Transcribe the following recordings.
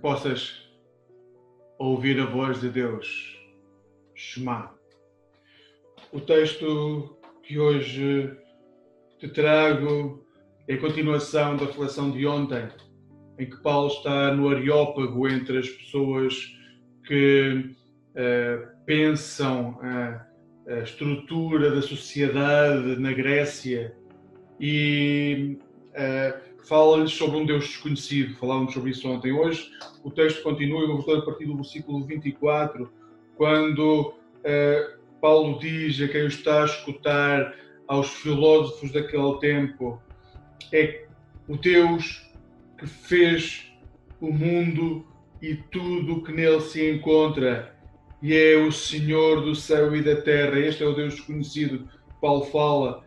possas ouvir a voz de Deus. Shema. O texto que hoje te trago é a continuação da reflexão de ontem, em que Paulo está no Areópago entre as pessoas que uh, pensam a, a estrutura da sociedade na Grécia e uh, fala-lhes sobre um Deus desconhecido. Falávamos sobre isso ontem. Hoje o texto continua, eu vou a partir do versículo 24, quando uh, Paulo diz a quem está a escutar, aos filósofos daquele tempo, é o Deus que fez o mundo e tudo o que nele se encontra, e é o Senhor do céu e da terra. Este é o Deus desconhecido. Paulo fala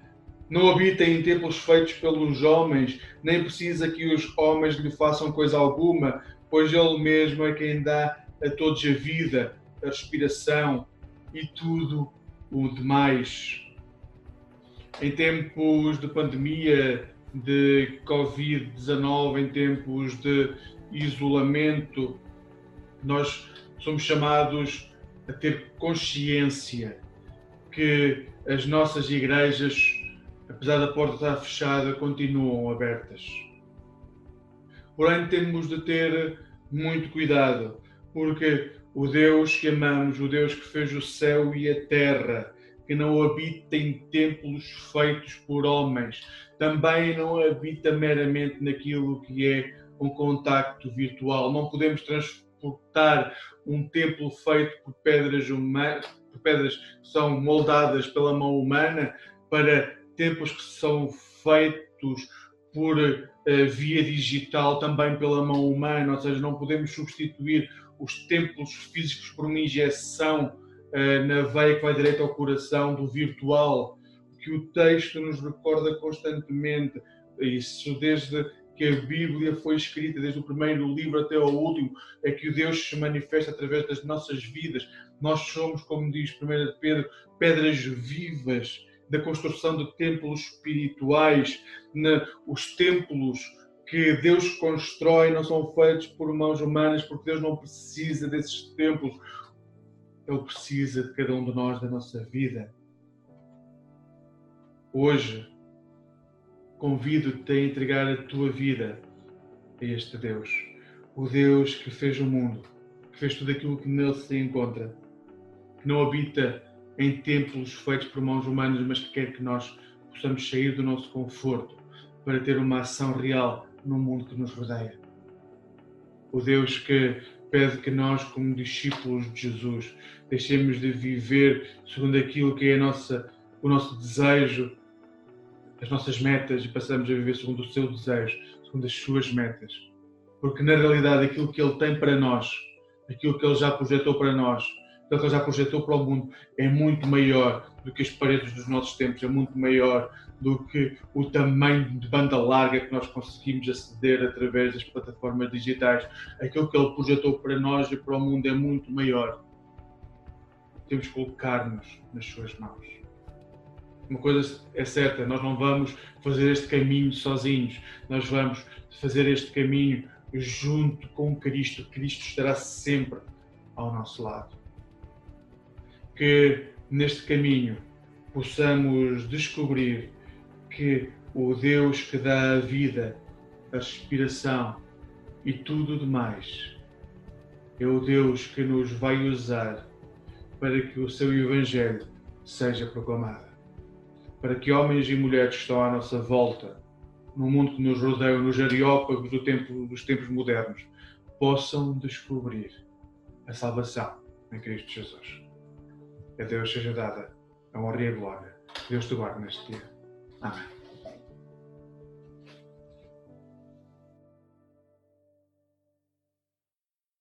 não habita em templos feitos pelos homens, nem precisa que os homens lhe façam coisa alguma, pois ele mesmo é quem dá a todos a vida, a respiração e tudo o demais. Em tempos de pandemia, de Covid-19, em tempos de isolamento, nós somos chamados a ter consciência que as nossas igrejas apesar da porta estar fechada, continuam abertas. Porém, temos de ter muito cuidado, porque o Deus que amamos, o Deus que fez o céu e a terra, que não habita em templos feitos por homens, também não habita meramente naquilo que é um contacto virtual. Não podemos transportar um templo feito por pedras humanas, por pedras que são moldadas pela mão humana, para tempos que são feitos por uh, via digital, também pela mão humana, ou seja, não podemos substituir os templos físicos por uma injeção uh, na veia que vai direto ao coração do virtual, que o texto nos recorda constantemente, isso desde que a Bíblia foi escrita, desde o primeiro livro até ao último, é que o Deus se manifesta através das nossas vidas. Nós somos, como diz 1 Pedro, pedras vivas da construção de templos espirituais, na, os templos que Deus constrói não são feitos por mãos humanas, porque Deus não precisa desses templos. Ele precisa de cada um de nós, da nossa vida. Hoje, convido-te a entregar a tua vida a este Deus. O Deus que fez o mundo, que fez tudo aquilo que nele se encontra, que não habita em templos feitos por mãos humanas, mas que quer que nós possamos sair do nosso conforto para ter uma ação real no mundo que nos rodeia. O Deus que pede que nós, como discípulos de Jesus, deixemos de viver segundo aquilo que é nossa, o nosso desejo, as nossas metas, e passamos a viver segundo o seu desejo, segundo as suas metas. Porque na realidade aquilo que Ele tem para nós, aquilo que Ele já projetou para nós, que ele já projetou para o mundo é muito maior do que as paredes dos nossos tempos, é muito maior do que o tamanho de banda larga que nós conseguimos aceder através das plataformas digitais. Aquilo que ele projetou para nós e para o mundo é muito maior. Temos que colocar-nos nas suas mãos. Uma coisa é certa, nós não vamos fazer este caminho sozinhos, nós vamos fazer este caminho junto com Cristo. Cristo estará sempre ao nosso lado que neste caminho possamos descobrir que o Deus que dá a vida, a respiração e tudo demais é o Deus que nos vai usar para que o seu Evangelho seja proclamado. Para que homens e mulheres que estão à nossa volta, no mundo que nos rodeia, nos areópagos do tempo, dos tempos modernos, possam descobrir a salvação em Cristo Jesus. A Deus seja dada a honra e a glória. Deus te guarde neste dia. Amém.